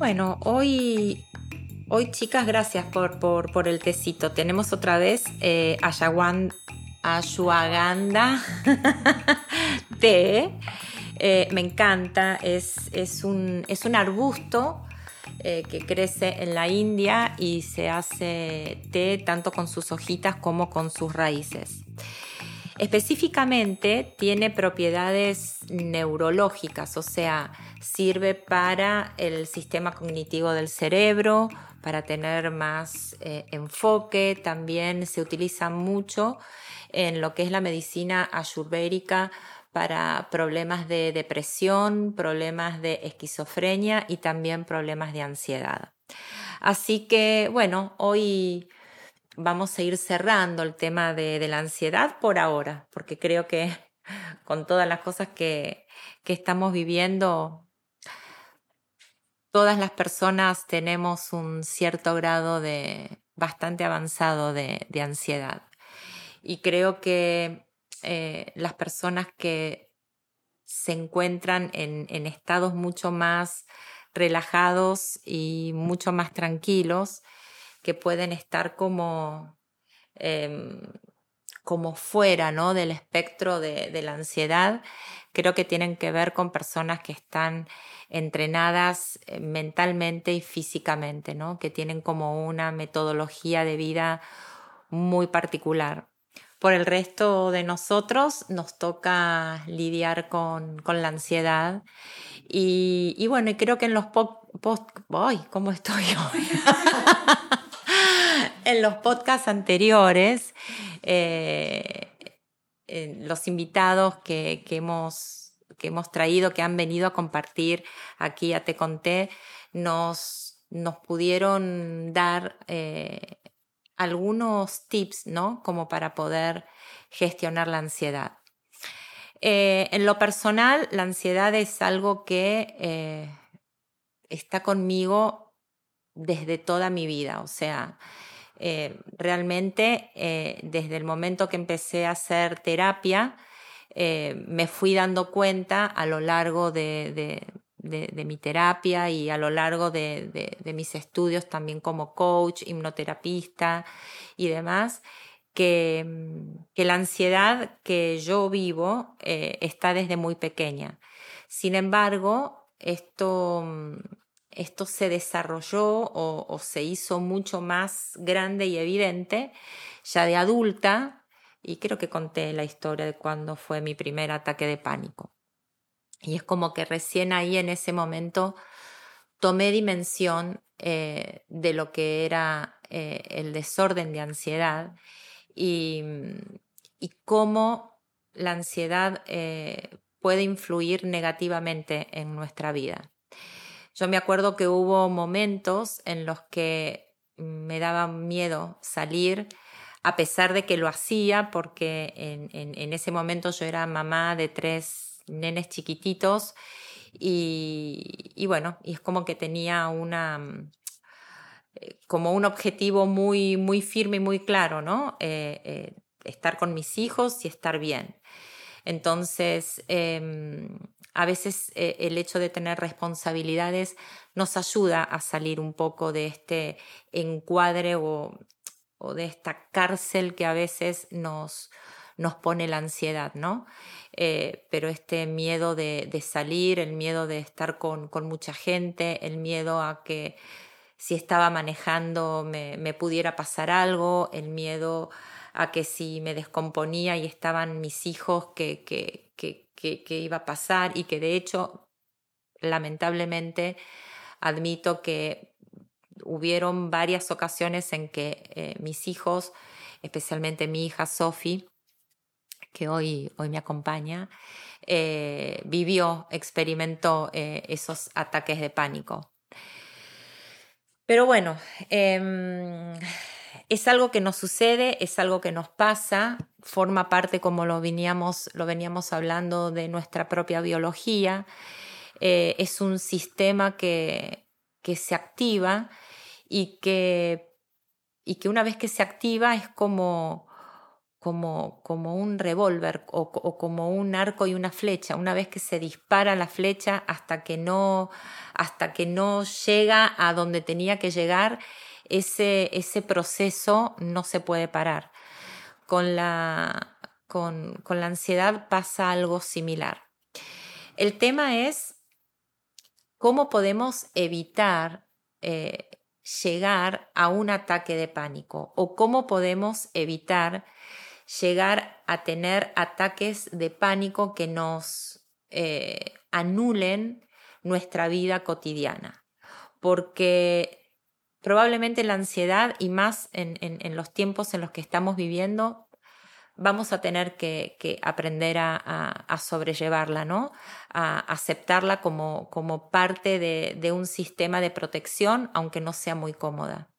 Bueno, hoy, hoy chicas, gracias por, por, el tecito. Tenemos otra vez eh, ashwagandha té. Eh, me encanta, es, es, un, es un arbusto eh, que crece en la India y se hace té tanto con sus hojitas como con sus raíces. Específicamente tiene propiedades neurológicas, o sea, sirve para el sistema cognitivo del cerebro, para tener más eh, enfoque, también se utiliza mucho en lo que es la medicina ayurvédica para problemas de depresión, problemas de esquizofrenia y también problemas de ansiedad. Así que, bueno, hoy vamos a ir cerrando el tema de, la ansiedad por ahora, porque creo que con todas las cosas que, estamos viviendo, todas las personas tenemos un cierto grado de bastante avanzado de, ansiedad. Y creo que eh, las personas que se encuentran en, estados mucho más relajados y mucho más tranquilos, que pueden estar como, em, como fuera ¿no? del espectro de, la ansiedad, creo que tienen que ver con personas que están entrenadas eh, mentalmente y físicamente, ¿no? que tienen como una metodología de vida muy particular. Por el resto de nosotros nos toca lidiar con, con la ansiedad y, bueno, creo que en los post... ¡Ay! ¿Cómo estoy hoy? en los podcasts anteriores, eh, los invitados que, hemos, que hemos traído, que han venido a compartir aquí a Te Conté, nos, nos pudieron dar eh, algunos tips, ¿no? Como para poder gestionar la ansiedad. Eh, en lo personal, la ansiedad es algo que está conmigo desde toda mi vida, o sea, eh, realmente eh, desde el momento que empecé a hacer terapia, eh, me fui dando cuenta a lo largo de, mi terapia y a lo largo de, mis estudios también como coach, hipnoterapista y demás, que, mm, la ansiedad que yo vivo está desde muy pequeña. Sin embargo, esto mm, esto se desarrolló o, se hizo mucho más grande y evidente ya de adulta y creo que conté la historia de cuando fue mi primer ataque de pánico. Y es como que recién ahí en ese momento tomé dimensión eh, de lo que era eh, el desorden de ansiedad y, cómo la ansiedad eh, puede influir negativamente en nuestra vida. Yo me acuerdo que hubo momentos en los que me daba miedo salir, a pesar de que lo hacía, porque en, ese momento yo era mamá de tres nenes chiquititos y, bueno, y es como que tenía una eh, como un objetivo muy, muy firme y muy claro, ¿no? Eh, eh, estar con mis hijos y estar bien. Entonces, em, a veces eh, el hecho de tener responsabilidades nos ayuda a salir un poco de este encuadre o, de esta cárcel que a veces nos, nos pone la ansiedad, ¿no? Eh, pero este miedo de, salir, el miedo de estar con, mucha gente, el miedo a que si estaba manejando me, me pudiera pasar algo, el miedo a que si me descomponía y estaban mis hijos, que, que, que, iba a pasar y que de hecho, lamentablemente, admito que hubieron varias ocasiones en que eh, mis hijos, especialmente mi hija Sophie, que hoy, hoy me acompaña, eh, vivió, experimentó eh, esos ataques de pánico. Pero bueno, em, es algo que nos sucede, es algo que nos pasa, forma parte, como lo veníamos, lo veníamos hablando, de nuestra propia biología. Eh, es un sistema que, que se activa y que, y que una vez que se activa es como, como, como un revólver o, como un arco y una flecha. Una vez que se dispara la flecha hasta que no, hasta que no llega a donde tenía que llegar, ese, ese proceso no se puede parar. Con la, con, con la ansiedad pasa algo similar. El tema es cómo podemos evitar eh, llegar a un ataque de pánico o cómo podemos evitar llegar a tener ataques de pánico que nos eh, anulen nuestra vida cotidiana. Porque probablemente la ansiedad, y más en, los tiempos en los que estamos viviendo, vamos a tener que, aprender a, sobrellevarla, ¿no? A aceptarla como, como parte de, de, un sistema de protección, aunque no sea muy cómoda.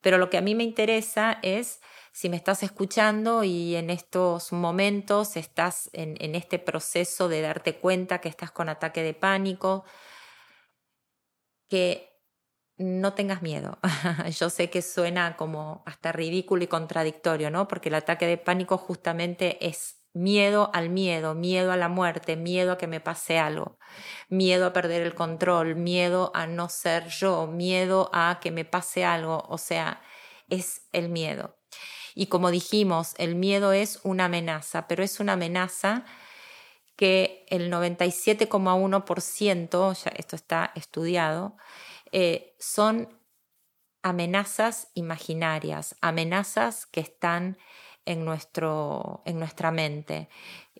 Pero lo que a mí me interesa es si me estás escuchando y en estos momentos estás en, este proceso de darte cuenta que estás con ataque de pánico, que no tengas miedo. Yo sé que suena como hasta ridículo y contradictorio, ¿no? Porque el ataque de pánico justamente es miedo al miedo, miedo a la muerte, miedo a que me pase algo, miedo a perder el control, miedo a no ser yo, miedo a que me pase algo, o sea, es el miedo. Y como dijimos, el miedo es una amenaza, pero es una amenaza que el 97,1%, ya esto está estudiado, eh, son amenazas imaginarias, amenazas que están en, nuestro, en nuestra mente,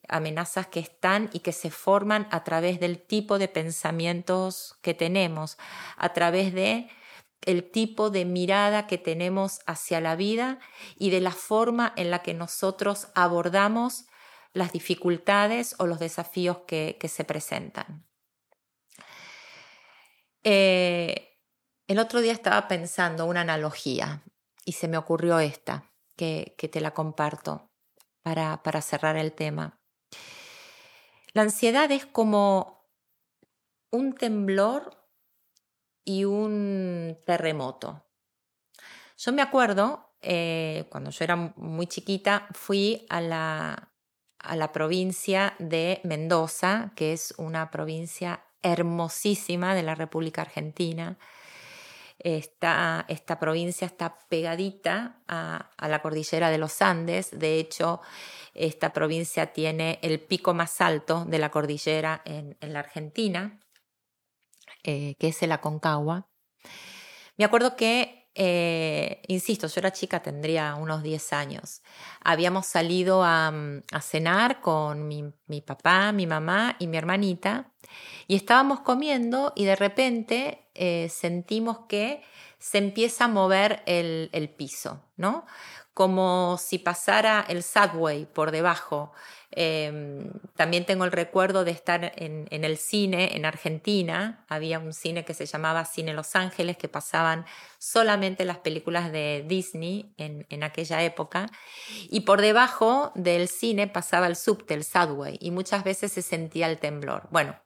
amenazas que están y que se forman a través del tipo de pensamientos que tenemos, a través de el tipo de mirada que tenemos hacia la vida y de la forma en la que nosotros abordamos las dificultades o los desafíos que, se presentan. Eh, el otro día estaba pensando una analogía y se me ocurrió esta, que, te la comparto para, para cerrar el tema. La ansiedad es como un temblor y un terremoto. Yo me acuerdo, eh, cuando yo era muy chiquita, fui a la, a la provincia de Mendoza, que es una provincia hermosísima de la República Argentina. Esta, esta provincia está pegadita a, la cordillera de los Andes. De hecho, esta provincia tiene el pico más alto de la cordillera en la Argentina. Eh, que es el Aconcagua. Me acuerdo que, eh, insisto, yo era chica, tendría unos 10 años. Habíamos salido a, mm, cenar con mi, papá, mi mamá y mi hermanita y estábamos comiendo y de repente eh, sentimos que se empieza a mover el, el piso, ¿no? Como si pasara el subway por debajo Em, también tengo el recuerdo de estar en, el cine en Argentina. Había un cine que se llamaba Cine Los Ángeles, que pasaban solamente las películas de Disney en, aquella época. Y por debajo del cine pasaba el subte, el subway, y muchas veces se sentía el temblor. Bueno,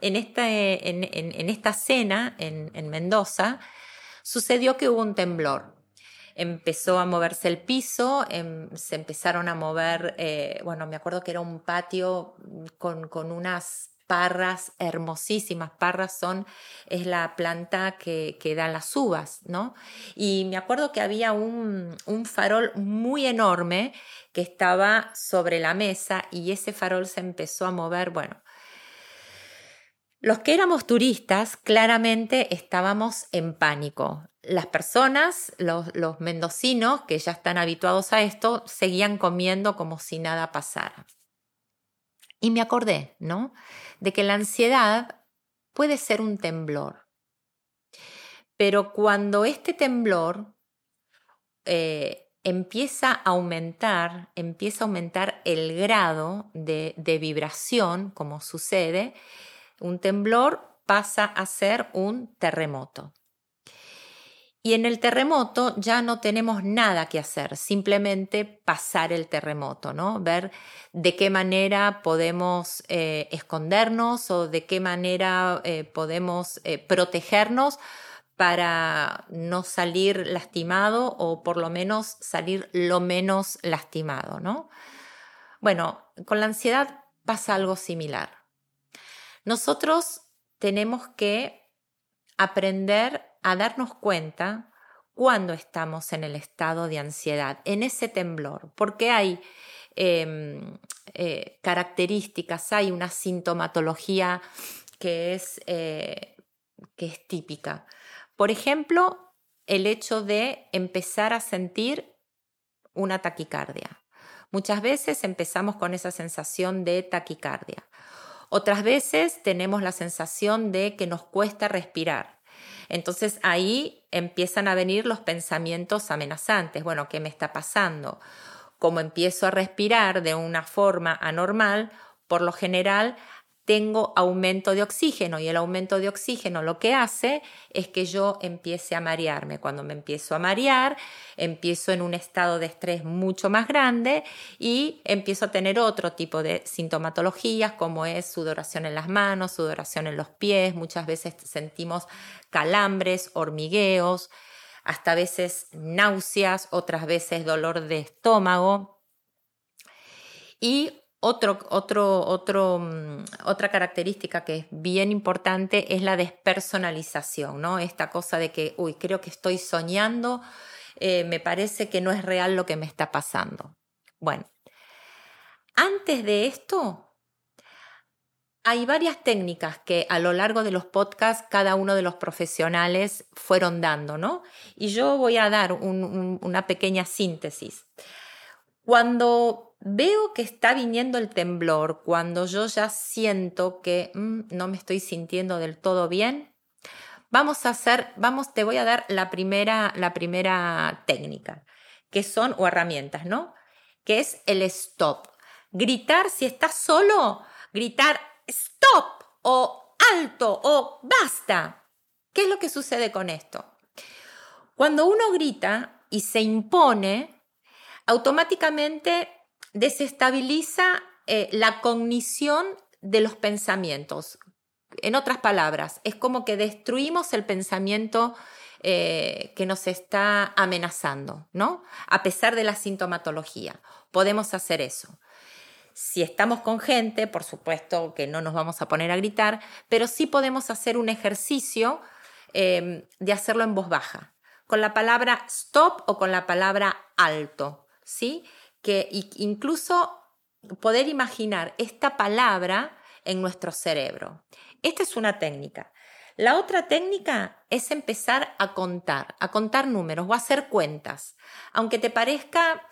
en esta, en, en esta cena en Mendoza sucedió que hubo un temblor empezó a moverse el piso, em, se empezaron a mover, eh, bueno, me acuerdo que era un patio con, con unas parras hermosísimas. Parras son, es la planta que, que da las uvas, ¿no? Y me acuerdo que había un, un, farol muy enorme que estaba sobre la mesa y ese farol se empezó a mover, bueno. Los que éramos turistas claramente estábamos en pánico las personas, los, mendocinos que ya están habituados a esto, seguían comiendo como si nada pasara. Y me acordé, ¿no? De que la ansiedad puede ser un temblor. Pero cuando este temblor eh, empieza a aumentar, empieza a aumentar el grado de, de vibración, como sucede, un temblor pasa a ser un terremoto. Y en el terremoto ya no tenemos nada que hacer, simplemente pasar el terremoto, ¿no? Ver de qué manera podemos eh, escondernos o de qué manera eh, podemos eh, protegernos para no salir lastimado o por lo menos salir lo menos lastimado, ¿no? Bueno, con la ansiedad pasa algo similar. Nosotros tenemos que aprender a darnos cuenta cuando estamos en el estado de ansiedad, en ese temblor, porque hay em, eh, características, hay una sintomatología que es, eh, que es típica. Por ejemplo, el hecho de empezar a sentir una taquicardia. Muchas veces empezamos con esa sensación de taquicardia. Otras veces tenemos la sensación de que nos cuesta respirar. Entonces ahí empiezan a venir los pensamientos amenazantes. Bueno, ¿qué me está pasando? Como empiezo a respirar de una forma anormal, por lo general tengo aumento de oxígeno y el aumento de oxígeno lo que hace es que yo empiece a marearme. Cuando me empiezo a marear, empiezo en un estado de estrés mucho más grande y empiezo a tener otro tipo de sintomatologías como es sudoración en las manos, sudoración en los pies, muchas veces sentimos calambres, hormigueos, hasta veces náuseas, otras veces dolor de estómago. Y otro, otro, otro, mm, otra característica que es bien importante es la despersonalización, ¿no? Esta cosa de que, uy, creo que estoy soñando, eh, me parece que no es real lo que me está pasando. Bueno, antes de esto, hay varias técnicas que a lo largo de los podcasts cada uno de los profesionales fueron dando, ¿no? Y yo voy a dar una pequeña síntesis. Cuando veo que está viniendo el temblor, cuando yo ya siento que mm, no me estoy sintiendo del todo bien, vamos a hacer, vamos, te voy a dar la primera, la primera técnica, que son, o herramientas, ¿no? Que es el stop. Gritar, si estás solo, gritar stop o alto o basta. ¿Qué es lo que sucede con esto? Cuando uno grita y se impone, automáticamente desestabiliza eh, la cognición de los pensamientos. En otras palabras, es como que destruimos el pensamiento eh, que nos está amenazando, ¿no? A pesar de la sintomatología. Podemos hacer eso. Si estamos con gente, por supuesto que no nos vamos a poner a gritar, pero sí podemos hacer un ejercicio em, de hacerlo en voz baja, con la palabra stop o con la palabra alto, ¿sí? Que incluso poder imaginar esta palabra en nuestro cerebro. Esta es una técnica. La otra técnica es empezar a contar, a contar números o a hacer cuentas. Aunque te parezca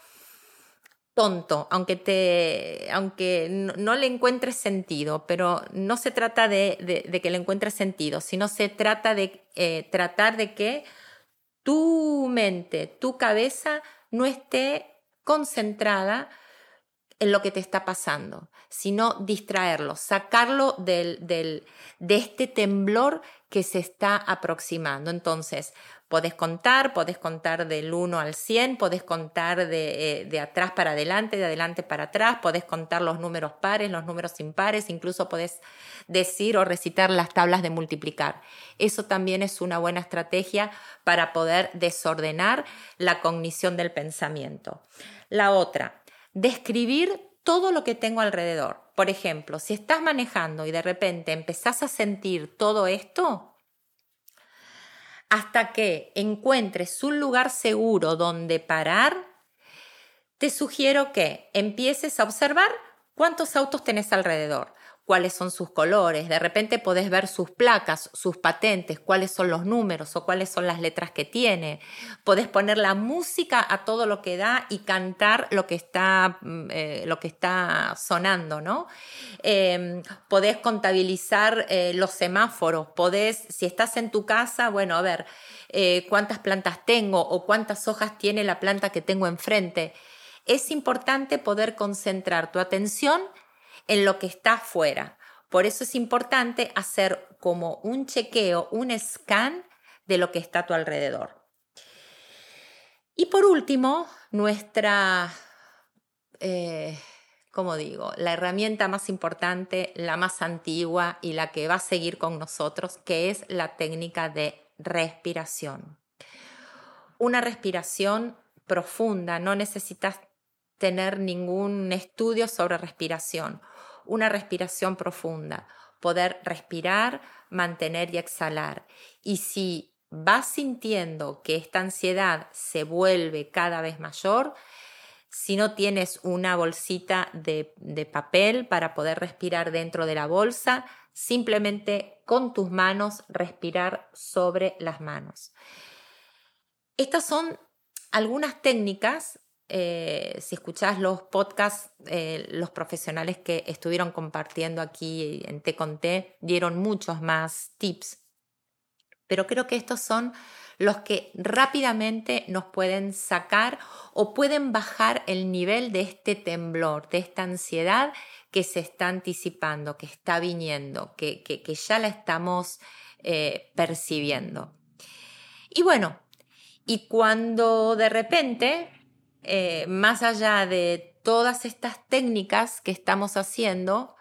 tonto, aunque, te, aunque no, le encuentres sentido, pero no se trata de, que le encuentres sentido, sino se trata de eh, tratar de que tu mente, tu cabeza no esté concentrada en lo que te está pasando, sino distraerlo, sacarlo del, del, de este temblor que se está aproximando. Entonces, podés contar, podés contar del 1 al 100, podés contar de, eh, de, atrás para adelante, de adelante para atrás, podés contar los números pares, los números impares, incluso podés decir o recitar las tablas de multiplicar. Eso también es una buena estrategia para poder desordenar la cognición del pensamiento. La otra, describir todo lo que tengo alrededor. Por ejemplo, si estás manejando y de repente empezás a sentir todo esto, hasta que encuentres un lugar seguro donde parar, te sugiero que empieces a observar cuántos autos tenés alrededor cuáles son sus colores, de repente podés ver sus placas, sus patentes, cuáles son los números o cuáles son las letras que tiene. Podés poner la música a todo lo que da y cantar lo que está, mm, eh, lo que está sonando, ¿no? Em, podés contabilizar eh, los semáforos, podés, si estás en tu casa, bueno, a ver, eh, cuántas plantas tengo o cuántas hojas tiene la planta que tengo enfrente. Es importante poder concentrar tu atención en lo que está afuera. Por eso es importante hacer como un chequeo, un scan de lo que está a tu alrededor. Y por último, nuestra, eh, como digo, la herramienta más importante, la más antigua y la que va a seguir con nosotros, que es la técnica de respiración. Una respiración profunda, no necesitas tener ningún estudio sobre respiración. Una respiración profunda, poder respirar, mantener y exhalar. Y si vas sintiendo que esta ansiedad se vuelve cada vez mayor, si no tienes una bolsita de, papel para poder respirar dentro de la bolsa, simplemente con tus manos respirar sobre las manos. Estas son algunas técnicas. Eh, si escuchás los podcasts, eh, los profesionales que estuvieron compartiendo aquí en Te Conté dieron muchos más tips. Pero creo que estos son los que rápidamente nos pueden sacar o pueden bajar el nivel de este temblor, de esta ansiedad que se está anticipando, que está viniendo, que, ya la estamos eh, percibiendo. Y bueno, y cuando de repente, eh, más allá de todas estas técnicas que estamos haciendo,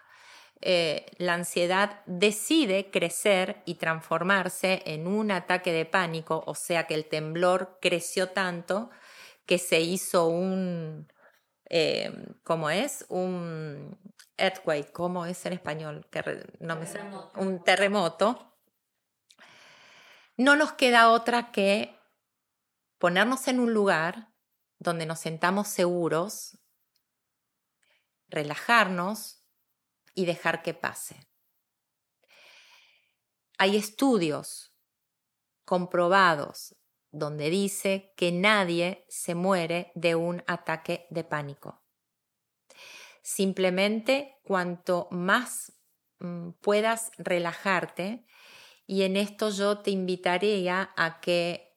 eh, la ansiedad decide crecer y transformarse en un ataque de pánico, o sea que el temblor creció tanto que se hizo un, eh, ¿cómo es? Un earthquake, ¿cómo es en español? no me Un terremoto. No nos queda otra que ponernos en un lugar donde nos sentamos seguros, relajarnos, y dejar que pase. Hay estudios comprobados donde dice que nadie se muere de un ataque de pánico. Simplemente cuanto más mm, puedas relajarte, y en esto yo te invitaría a que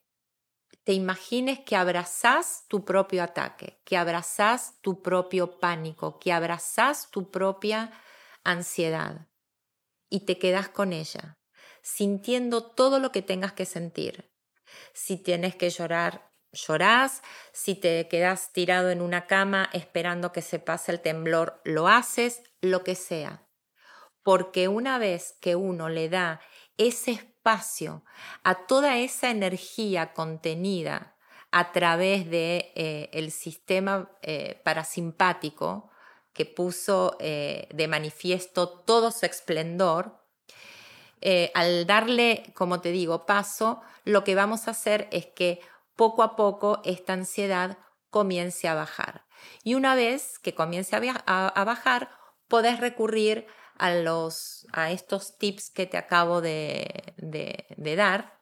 te imagines que abrazás tu propio ataque, que abrazás tu propio pánico, que abrazás tu propia ansiedad y te quedas con ella, sintiendo todo lo que tengas que sentir. Si tienes que llorar, llorás, si te quedas tirado en una cama esperando que se pase el temblor, lo haces, lo que sea. Porque una vez que uno le da ese espacio a toda esa energía contenida a través de eh, el sistema eh, parasimpático, que puso eh, de manifiesto todo su esplendor, al darle, como te digo, paso, lo que vamos a hacer es que poco a poco esta ansiedad comience a bajar. Y una vez que comience a, bajar, podés recurrir a, los, a estos tips que te acabo de, dar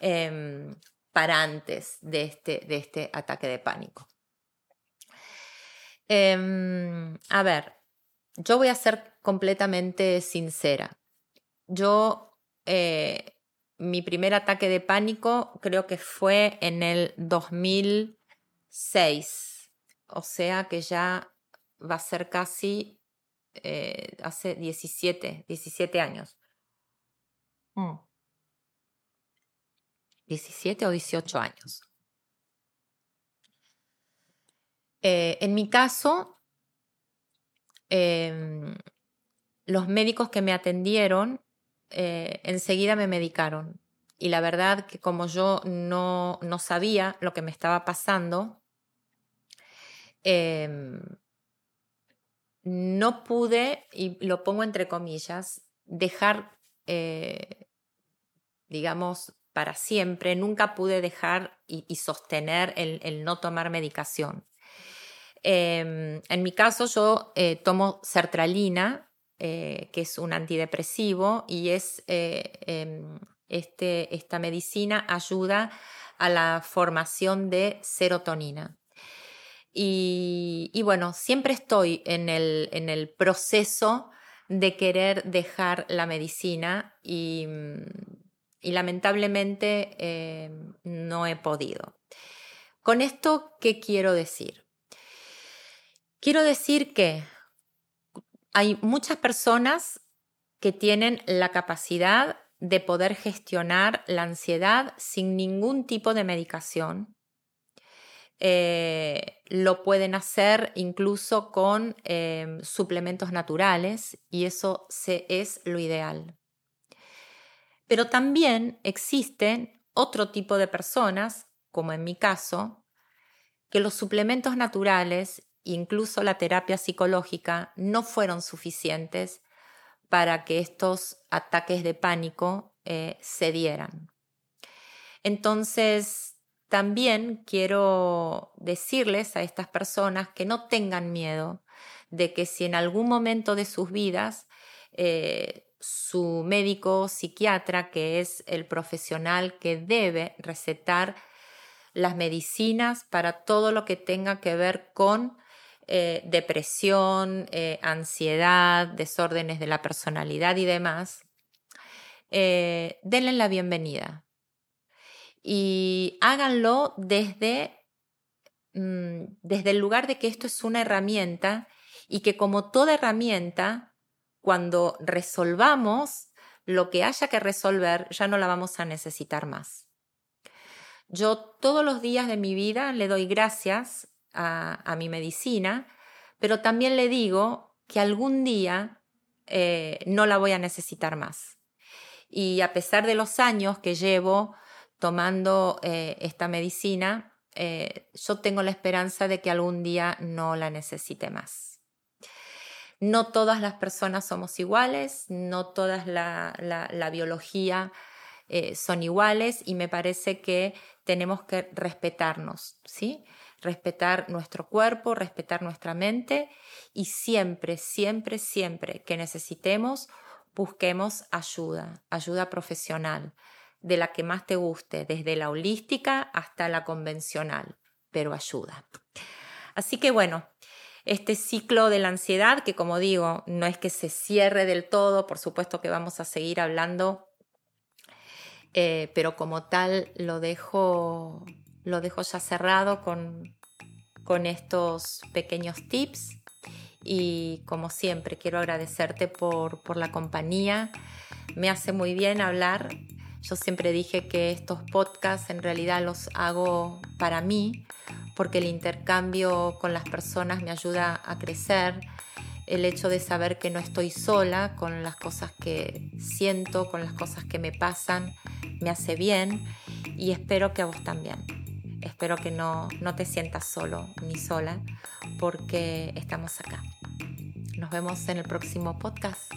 em, para antes de este, de este ataque de pánico. Em, a ver, yo voy a ser completamente sincera. Yo, eh, mi primer ataque de pánico creo que fue en el 2006, o sea que ya va a ser casi eh, hace 17, 17 años. 17 mm. o 18 años. Eh, en mi caso, em, los médicos que me atendieron eh, enseguida me medicaron. Y la verdad que como yo no, sabía lo que me estaba pasando, em, no pude, y lo pongo entre comillas, dejar, eh, digamos, para siempre, nunca pude dejar y, sostener el, no tomar medicación. Em, en mi caso yo eh, tomo sertralina, eh, que es un antidepresivo, y es, em, este, esta medicina ayuda a la formación de serotonina. Y, bueno, siempre estoy en el, en el, proceso de querer dejar la medicina y, y lamentablemente em, no he podido. Con esto, ¿qué quiero decir? Quiero decir que hay muchas personas que tienen la capacidad de poder gestionar la ansiedad sin ningún tipo de medicación. Eh, lo pueden hacer incluso con em, suplementos naturales y eso es lo ideal. Pero también existen otro tipo de personas, como en mi caso, que los suplementos naturales, incluso la terapia psicológica, no fueron suficientes para que estos ataques de pánico eh, se dieran. Entonces, también quiero decirles a estas personas que no tengan miedo de que si en algún momento de sus vidas eh, su médico psiquiatra, que es el profesional que debe recetar las medicinas para todo lo que tenga que ver con eh, depresión, eh, ansiedad, desórdenes de la personalidad y demás, denle la bienvenida y háganlo desde, mm, desde el lugar de que esto es una herramienta y que como toda herramienta, cuando resolvamos lo que haya que resolver, ya no la vamos a necesitar más. Yo todos los días de mi vida le doy gracias a, mi medicina, pero también le digo que algún día eh, no la voy a necesitar más. Y a pesar de los años que llevo tomando eh, esta medicina, eh, yo tengo la esperanza de que algún día no la necesite más. No todas las personas somos iguales, no todas la, biología eh, son iguales y me parece que tenemos que respetarnos, ¿sí? Respetar nuestro cuerpo, respetar nuestra mente y siempre, siempre, siempre que necesitemos, busquemos ayuda, ayuda profesional de la que más te guste, desde la holística hasta la convencional, pero ayuda. Así que bueno, este ciclo de la ansiedad, que como digo, no es que se cierre del todo, por supuesto que vamos a seguir hablando, eh, pero como tal lo dejo, lo dejo ya cerrado con, con estos pequeños tips y como siempre quiero agradecerte por, por la compañía. Me hace muy bien hablar yo siempre dije que estos podcasts en realidad los hago para mí, porque el intercambio con las personas me ayuda a crecer, el hecho de saber que no estoy sola con las cosas que siento, con las cosas que me pasan, me hace bien y espero que a vos también. Espero que no, no te sientas solo ni sola porque estamos acá. Nos vemos en el próximo podcast.